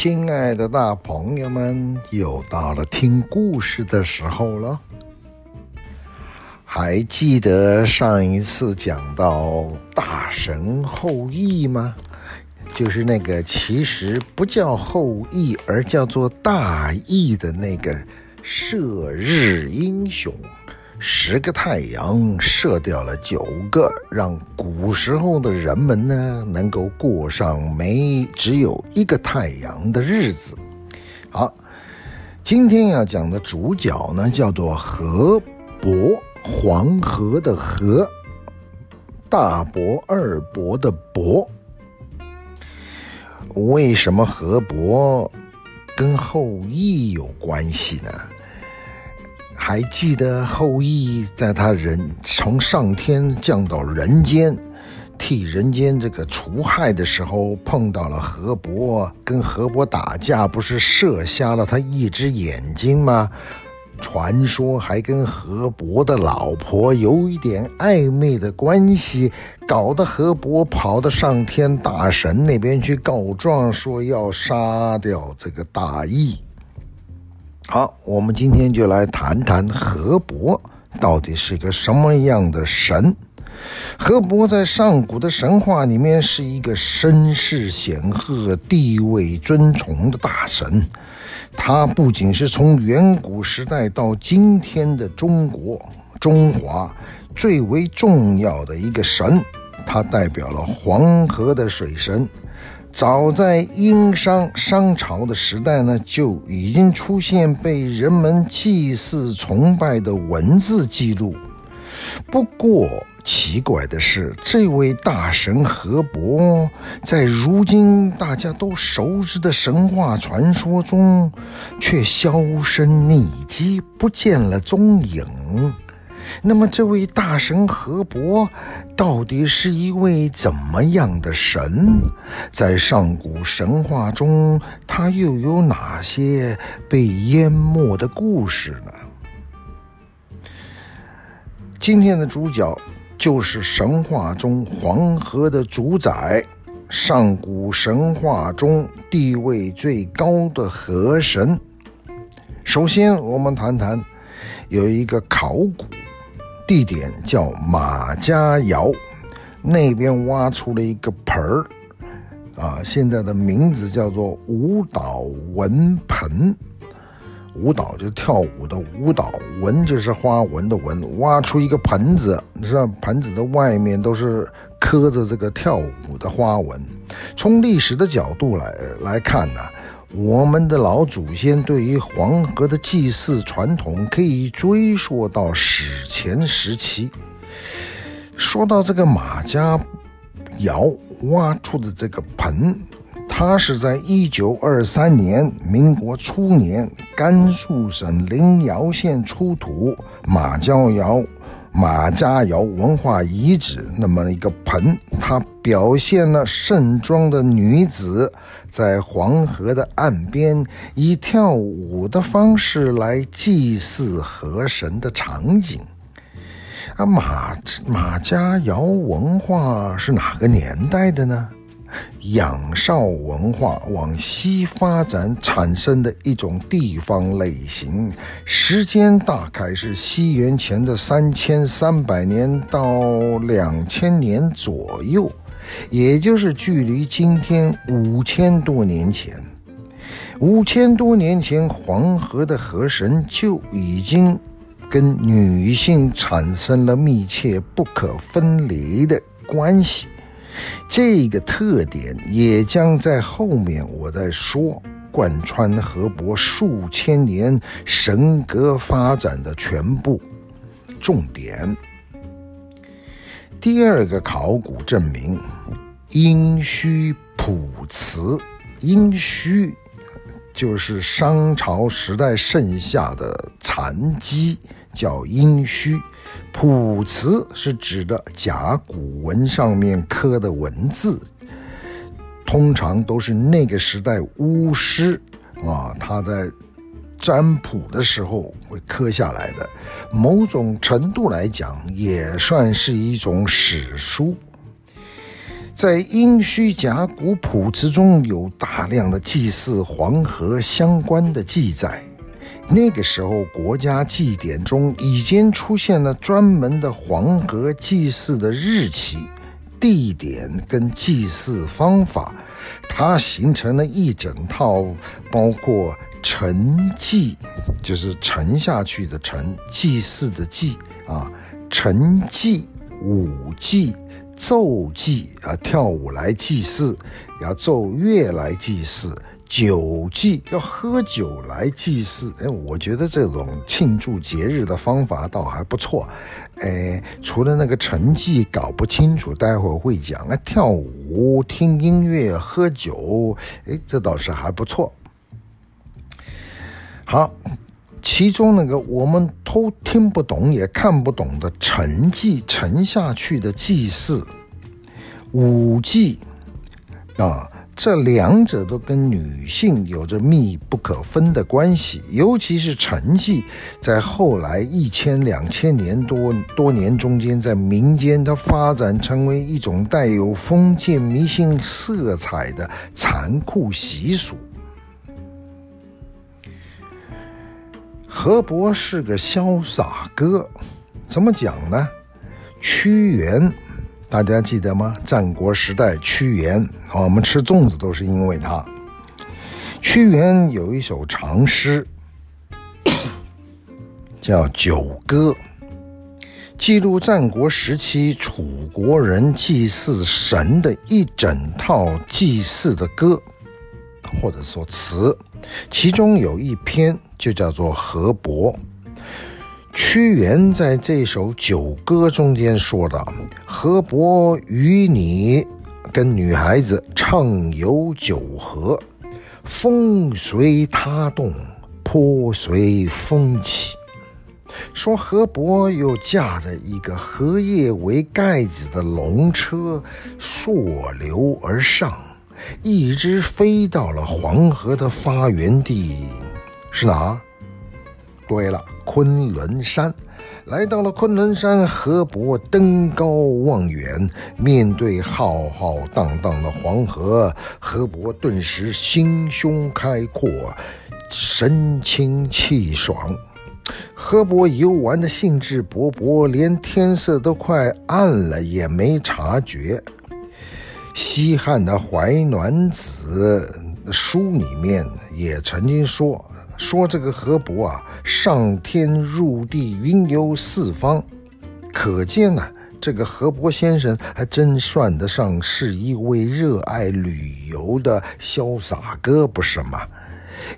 亲爱的大朋友们，又到了听故事的时候了。还记得上一次讲到大神后羿吗？就是那个其实不叫后羿，而叫做大羿的那个射日英雄。十个太阳射掉了九个，让古时候的人们呢能够过上没只有一个太阳的日子。好，今天要讲的主角呢叫做河伯，黄河的河，大伯二伯的伯。为什么河伯跟后羿有关系呢？还记得后羿在他人从上天降到人间，替人间这个除害的时候，碰到了河伯，跟河伯打架，不是射瞎了他一只眼睛吗？传说还跟河伯的老婆有一点暧昧的关系，搞得河伯跑到上天大神那边去告状，说要杀掉这个大羿。好，我们今天就来谈谈河伯到底是个什么样的神。河伯在上古的神话里面是一个声势显赫、地位尊崇的大神。他不仅是从远古时代到今天的中国、中华最为重要的一个神，他代表了黄河的水神。早在殷商商朝的时代呢，就已经出现被人们祭祀崇拜的文字记录。不过奇怪的是，这位大神河伯，在如今大家都熟知的神话传说中，却销声匿迹，不见了踪影。那么，这位大神河伯到底是一位怎么样的神？在上古神话中，他又有哪些被淹没的故事呢？今天的主角就是神话中黄河的主宰，上古神话中地位最高的河神。首先，我们谈谈有一个考古。地点叫马家窑，那边挖出了一个盆儿，啊，现在的名字叫做舞蹈纹盆。舞蹈就跳舞的舞蹈，纹就是花纹的纹。挖出一个盆子，你知道盆子的外面都是刻着这个跳舞的花纹。从历史的角度来来看呢、我们的老祖先对于黄河的祭祀传统可以追溯到史前时期。说到这个马家窑挖出的这个盆，它是在一九二三年，民国初年，甘肃省临洮县出土马家窑。马家窑文化遗址，那么一个盆，它表现了盛装的女子在黄河的岸边以跳舞的方式来祭祀河神的场景。啊，马马家窑文化是哪个年代的呢？仰韶文化往西发展产生的一种地方类型，时间大概是西元前的三千三百年到两千年左右，也就是距离今天五千多年前。五千多年前，黄河的河神就已经跟女性产生了密切不可分离的关系。这个特点也将在后面我再说，贯穿河伯数千年神格发展的全部重点。第二个考古证明，殷墟卜辞，殷墟就是商朝时代剩下的残基，叫殷墟。卜辞是指的甲骨文上面刻的文字，通常都是那个时代巫师啊，他在占卜的时候会刻下来的。某种程度来讲，也算是一种史书。在殷墟甲骨谱词中有大量的祭祀黄河相关的记载。那个时候，国家祭典中已经出现了专门的黄河祭祀的日期、地点跟祭祀方法，它形成了一整套，包括沉祭，就是沉下去的沉，祭祀的祭啊，沉祭、舞祭、奏祭啊，跳舞来祭祀，要奏乐来祭祀。酒祭要喝酒来祭祀，哎，我觉得这种庆祝节日的方法倒还不错。哎，除了那个沉祭搞不清楚，待会儿会讲。那跳舞、听音乐、喝酒，哎，这倒是还不错。好，其中那个我们都听不懂也看不懂的沉祭，沉下去的祭祀，舞祭啊。这两者都跟女性有着密不可分的关系，尤其是沉祭，在后来一千两千年多多年中间，在民间它发展成为一种带有封建迷信色彩的残酷习俗。河伯是个潇洒哥，怎么讲呢？屈原。大家记得吗？战国时代，屈原，我们吃粽子都是因为他。屈原有一首长诗，叫《九歌》，记录战国时期楚国人祭祀神的一整套祭祀的歌，或者说词，其中有一篇就叫做《河伯》。屈原在这首《九歌》中间说的：“河伯与你跟女孩子畅游九河，风随他动，波随风起。”说河伯又驾着一个荷叶为盖子的龙车，溯流而上，一直飞到了黄河的发源地，是哪？对了，昆仑山，来到了昆仑山，河伯登高望远，面对浩浩荡荡的黄河，河伯顿时心胸开阔，神清气爽。河伯游玩的兴致勃勃，连天色都快暗了也没察觉。西汉的《淮暖子》书里面也曾经说。说这个河伯啊，上天入地，云游四方，可见呢、啊，这个河伯先生还真算得上是一位热爱旅游的潇洒哥，不是吗？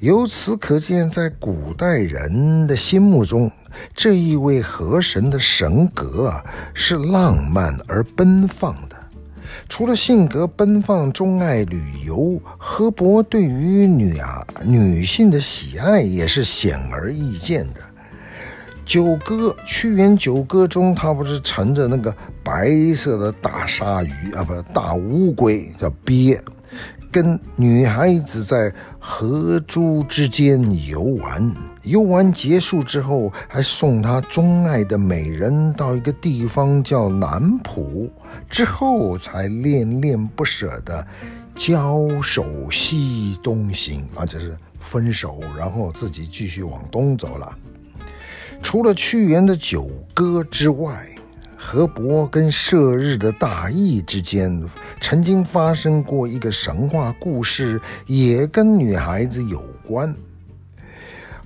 由此可见，在古代人的心目中，这一位河神的神格啊，是浪漫而奔放。除了性格奔放、钟爱旅游，河伯对于女啊女性的喜爱也是显而易见的。九歌，屈原九歌中，他不是乘着那个白色的大鲨鱼啊，不是大乌龟，叫鳖，跟女孩子在河渚之间游玩。游玩结束之后，还送他钟爱的美人到一个地方叫南浦，之后才恋恋不舍的交手西东行啊，就是分手，然后自己继续往东走了。除了屈原的九歌之外，河伯跟射日的大义之间曾经发生过一个神话故事，也跟女孩子有关。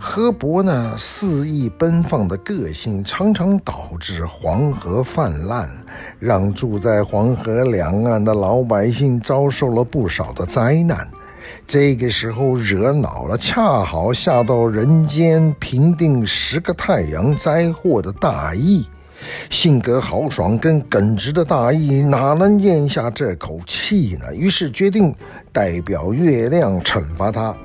河伯呢，肆意奔放的个性常常导致黄河泛滥，让住在黄河两岸的老百姓遭受了不少的灾难。这个时候惹恼了，恰好下到人间平定十个太阳灾祸的大羿，性格豪爽跟耿直的大羿哪能咽下这口气呢？于是决定代表月亮惩罚他。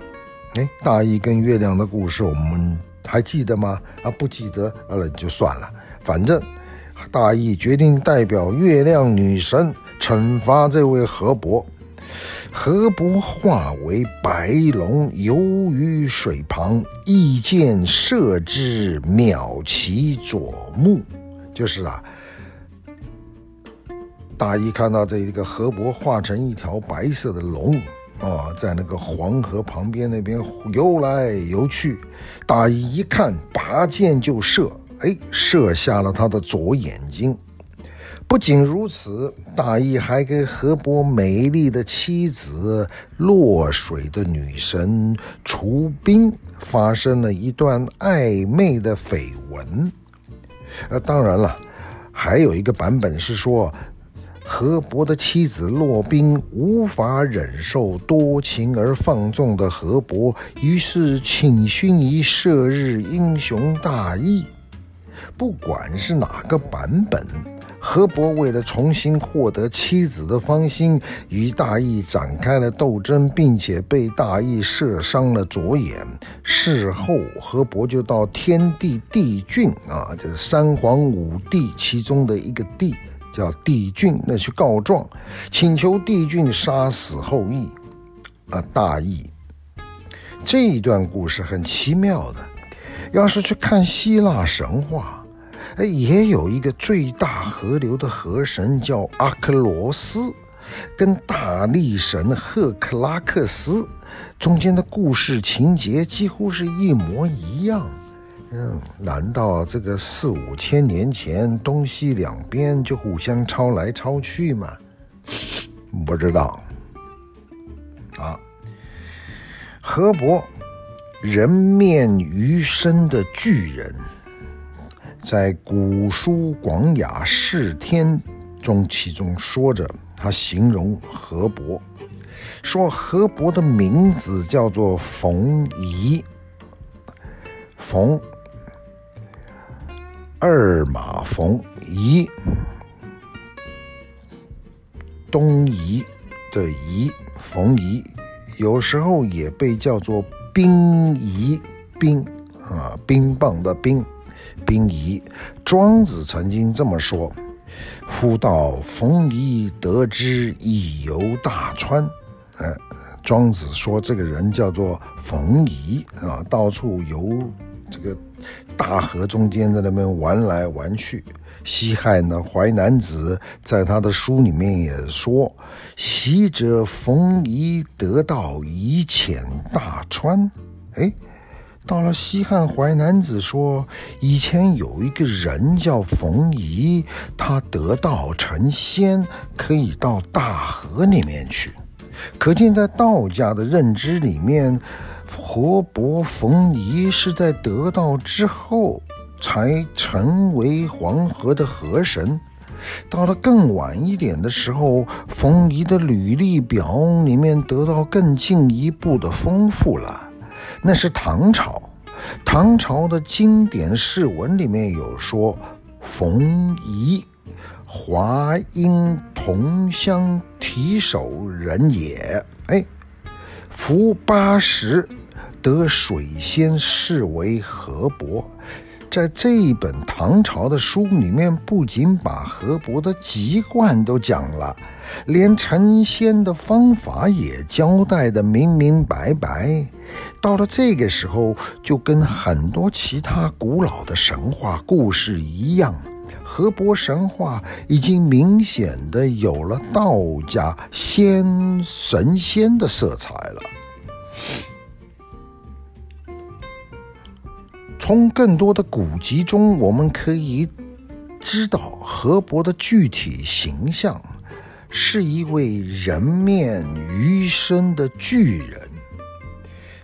哎，大羿跟月亮的故事，我们还记得吗？啊，不记得，那就算了。反正大羿决定代表月亮女神惩罚这位河伯。河伯化为白龙，游于水旁，羿箭射之，秒其左目。就是啊，大意看到这一个河伯化成一条白色的龙啊，在那个黄河旁边那边游来游去。大意一看，拔箭就射，哎，射瞎了他的左眼睛。不仅如此，大意还给河伯美丽的妻子落水的女神楚冰发生了一段暧昧的绯闻。呃，当然了，还有一个版本是说，河伯的妻子骆冰无法忍受多情而放纵的河伯，于是倾心于射日英雄大义。不管是哪个版本。河伯为了重新获得妻子的芳心，与大义展开了斗争，并且被大义射伤了左眼。事后，河伯就到天帝帝俊啊，就是三皇五帝其中的一个帝，叫帝俊，那去告状，请求帝俊杀死后羿。啊，大意。这一段故事很奇妙的，要是去看希腊神话。哎，也有一个最大河流的河神叫阿克罗斯，跟大力神赫克拉克斯中间的故事情节几乎是一模一样。嗯，难道这个四五千年前东西两边就互相抄来抄去吗？不知道。啊，河伯，人面鱼身的巨人。在古书《广雅释天》中，其中说着，他形容河伯，说河伯的名字叫做冯夷，冯，二马冯夷，东夷的夷，冯夷，有时候也被叫做兵夷，兵啊，冰棒的冰。兵夷，庄子曾经这么说：“夫道冯夷，得之以游大川。”哎，庄子说这个人叫做冯夷啊，到处游这个大河中间，在那边玩来玩去。西汉的《淮南子》在他的书里面也说：“昔者冯夷得道以潜大川。”哎。到了西汉淮南子说，以前有一个人叫冯夷，他得道成仙，可以到大河里面去。可见在道家的认知里面，河伯冯夷是在得道之后才成为黄河的河神。到了更晚一点的时候，冯夷的履历表里面得到更进一步的丰富了。那是唐朝，唐朝的经典释文里面有说，冯夷，华阴同乡提手人也。哎，夫八十得水仙，视为河伯。在这一本唐朝的书里面，不仅把河伯的籍贯都讲了，连成仙的方法也交代得明明白白。到了这个时候，就跟很多其他古老的神话故事一样，河伯神话已经明显的有了道家仙神仙的色彩了。从更多的古籍中，我们可以知道河伯的具体形象是一位人面鱼身的巨人。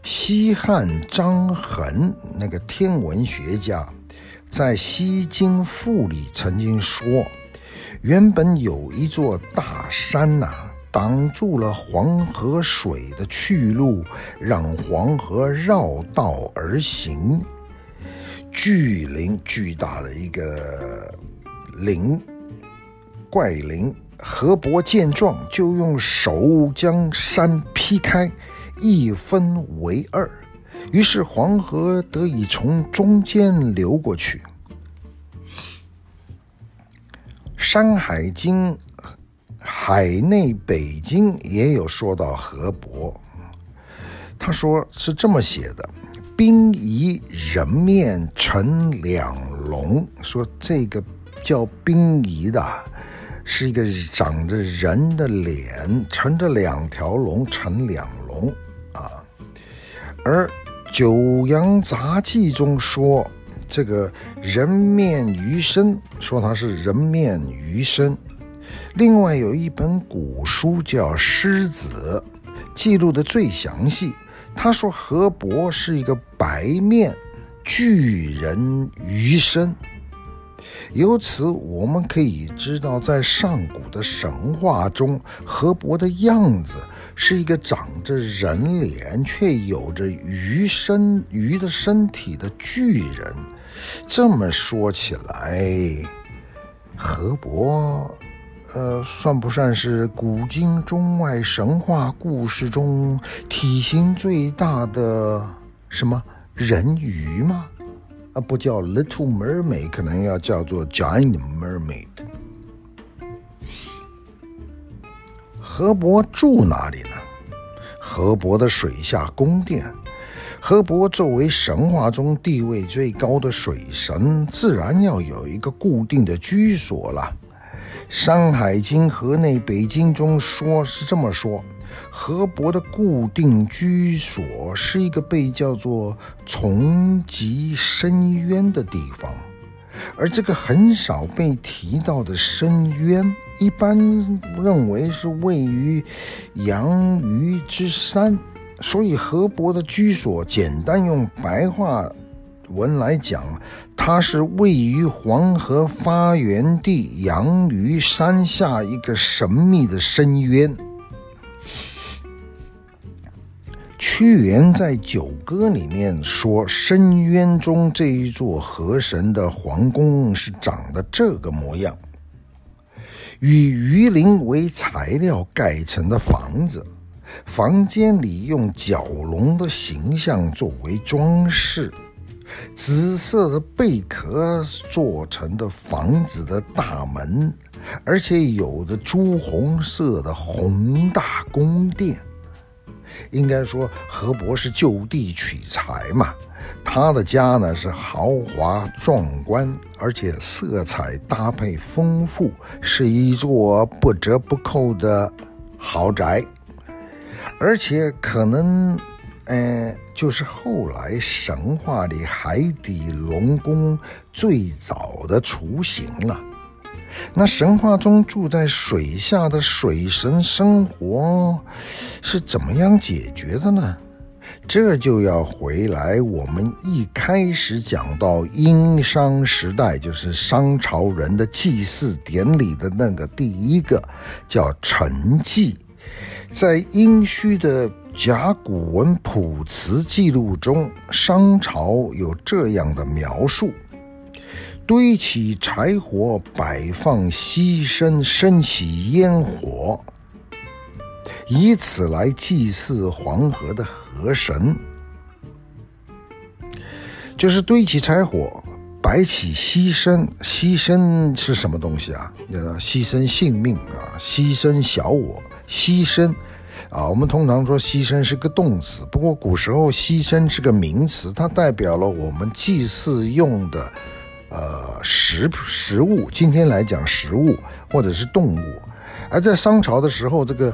西汉张衡那个天文学家，在《西京赋》里曾经说，原本有一座大山呐、挡住了黄河水的去路，让黄河绕道而行。巨灵，巨大的一个灵，怪灵。河伯见状，就用手将山劈开，一分为二，于是黄河得以从中间流过去。《山海经·海内北经》也有说到河伯，他说是这么写的。冰夷人面成两龙，说这个叫冰夷的，是一个长着人的脸，乘着两条龙，乘两龙啊。而《九阳杂记》中说，这个人面鱼身，说他是人面鱼身。另外有一本古书叫《狮子》，记录的最详细。他说河伯是一个白面巨人鱼身。由此，我们可以知道，在上古的神话中，河伯的样子是一个长着人脸却有着鱼身、鱼的身体的巨人。这么说起来，河伯，呃，算不算是古今中外神话故事中体型最大的什么人鱼吗？啊，不叫 Little Mermaid，可能要叫做 Giant Mermaid。河伯住哪里呢？河伯的水下宫殿。河伯作为神话中地位最高的水神，自然要有一个固定的居所了。《山海经·河内北经》中说是这么说。河伯的固定居所是一个被叫做从极深渊的地方，而这个很少被提到的深渊，一般认为是位于阳鱼之山，所以河伯的居所，简单用白话文来讲，它是位于黄河发源地阳于山下一个神秘的深渊。屈原在《九歌》里面说，深渊中这一座河神的皇宫是长得这个模样，以鱼鳞为材料盖成的房子，房间里用蛟龙的形象作为装饰，紫色的贝壳做成的房子的大门，而且有的朱红色的宏大宫殿。应该说，何伯是就地取材嘛。他的家呢是豪华壮观，而且色彩搭配丰富，是一座不折不扣的豪宅。而且可能，呃，就是后来神话里海底龙宫最早的雏形了。那神话中住在水下的水神生活是怎么样解决的呢？这就要回来我们一开始讲到殷商时代，就是商朝人的祭祀典礼的那个第一个叫沉祭，在殷墟的甲骨文卜辞记录中，商朝有这样的描述。堆起柴火，摆放牺牲，升起烟火，以此来祭祀黄河的河神。就是堆起柴火，摆起牺牲，牺牲是什么东西啊？牺牲性命啊，牺牲小我，牺牲啊。我们通常说牺牲是个动词，不过古时候牺牲是个名词，它代表了我们祭祀用的。呃，食食物，今天来讲食物或者是动物，而在商朝的时候，这个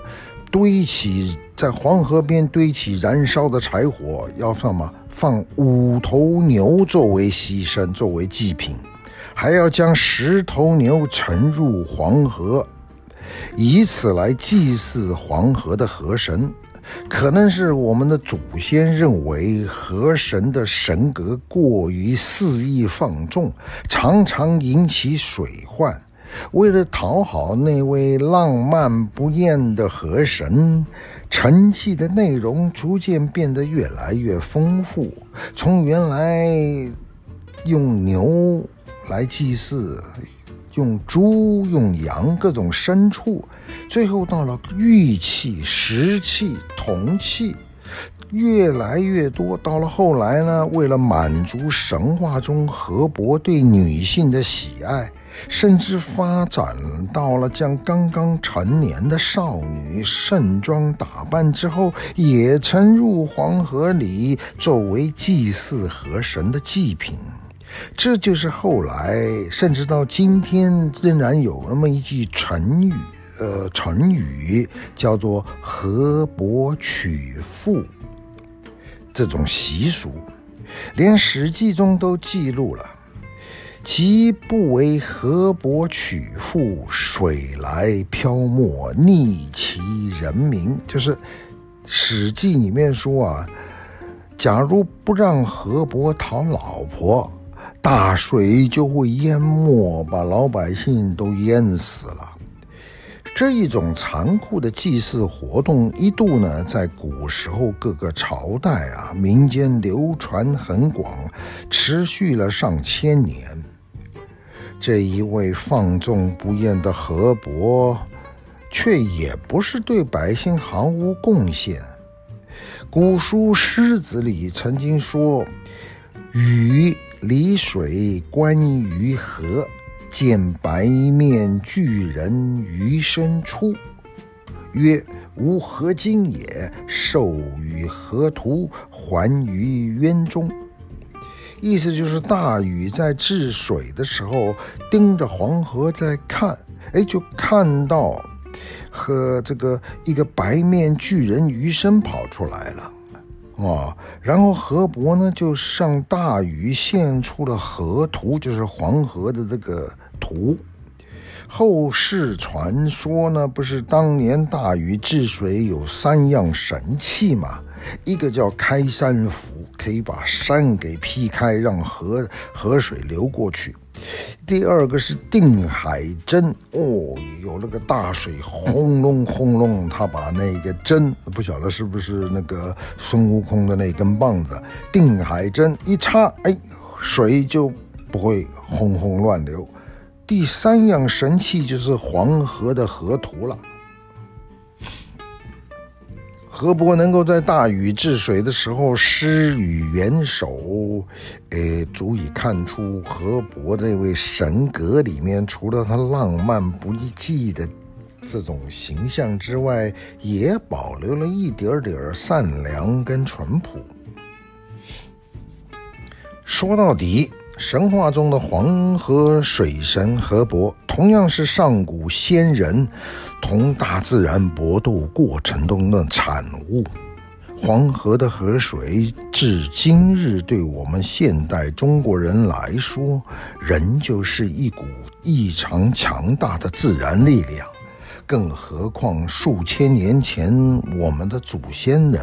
堆起在黄河边堆起燃烧的柴火，要放什么？放五头牛作为牺牲，作为祭品，还要将十头牛沉入黄河，以此来祭祀黄河的河神。可能是我们的祖先认为河神的神格过于肆意放纵，常常引起水患。为了讨好那位浪漫不厌的河神，晨祭的内容逐渐变得越来越丰富，从原来用牛来祭祀。用猪、用羊各种牲畜，最后到了玉器、石器、铜器，越来越多。到了后来呢，为了满足神话中河伯对女性的喜爱，甚至发展到了将刚刚成年的少女盛装打扮之后，也沉入黄河里，作为祭祀河神的祭品。这就是后来甚至到今天仍然有那么一句成语，呃，成语叫做“河伯娶妇”这种习俗，连《史记》中都记录了。其不为河伯娶妇，水来漂没，溺其人民。就是《史记》里面说啊，假如不让河伯讨老婆，大水就会淹没，把老百姓都淹死了。这一种残酷的祭祀活动，一度呢，在古时候各个朝代啊，民间流传很广，持续了上千年。这一位放纵不厌的河伯，却也不是对百姓毫无贡献。古书《诗子》里曾经说：“禹离水观于河，见白面巨人于身出，曰：‘吾何今也？’授与河图，还于渊中。”意思就是大禹在治水的时候，盯着黄河在看，哎，就看到和这个一个白面巨人鱼身跑出来了，啊，然后河伯呢就向大禹献出了河图，就是黄河的这个图。后世传说呢，不是当年大禹治水有三样神器吗？一个叫开山斧，可以把山给劈开，让河河水流过去；第二个是定海针，哦，有那个大水轰隆轰隆，他把那个针，不晓得是不是那个孙悟空的那根棒子，定海针一插，哎，水就不会轰轰乱流。第三样神器就是黄河的河图了。河伯能够在大禹治水的时候施予援手，诶，足以看出河伯这位神格里面，除了他浪漫不羁的这种形象之外，也保留了一点点善良跟淳朴。说到底。神话中的黄河水神河伯，同样是上古先人同大自然搏斗过程中的产物。黄河的河水，至今日对我们现代中国人来说，仍旧是一股异常强大的自然力量。更何况数千年前我们的祖先呢？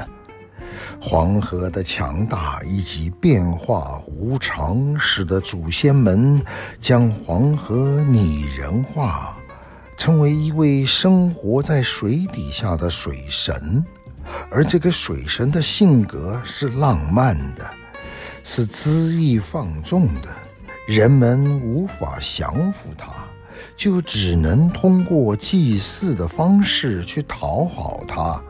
黄河的强大以及变化无常，使得祖先们将黄河拟人化，成为一位生活在水底下的水神。而这个水神的性格是浪漫的，是恣意放纵的，人们无法降服他，就只能通过祭祀的方式去讨好他。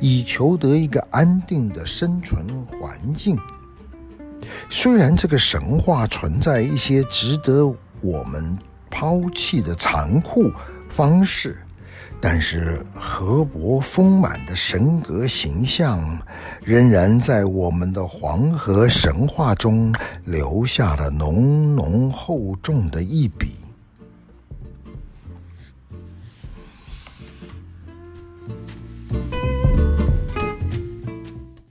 以求得一个安定的生存环境。虽然这个神话存在一些值得我们抛弃的残酷方式，但是河伯丰满的神格形象，仍然在我们的黄河神话中留下了浓浓厚重的一笔。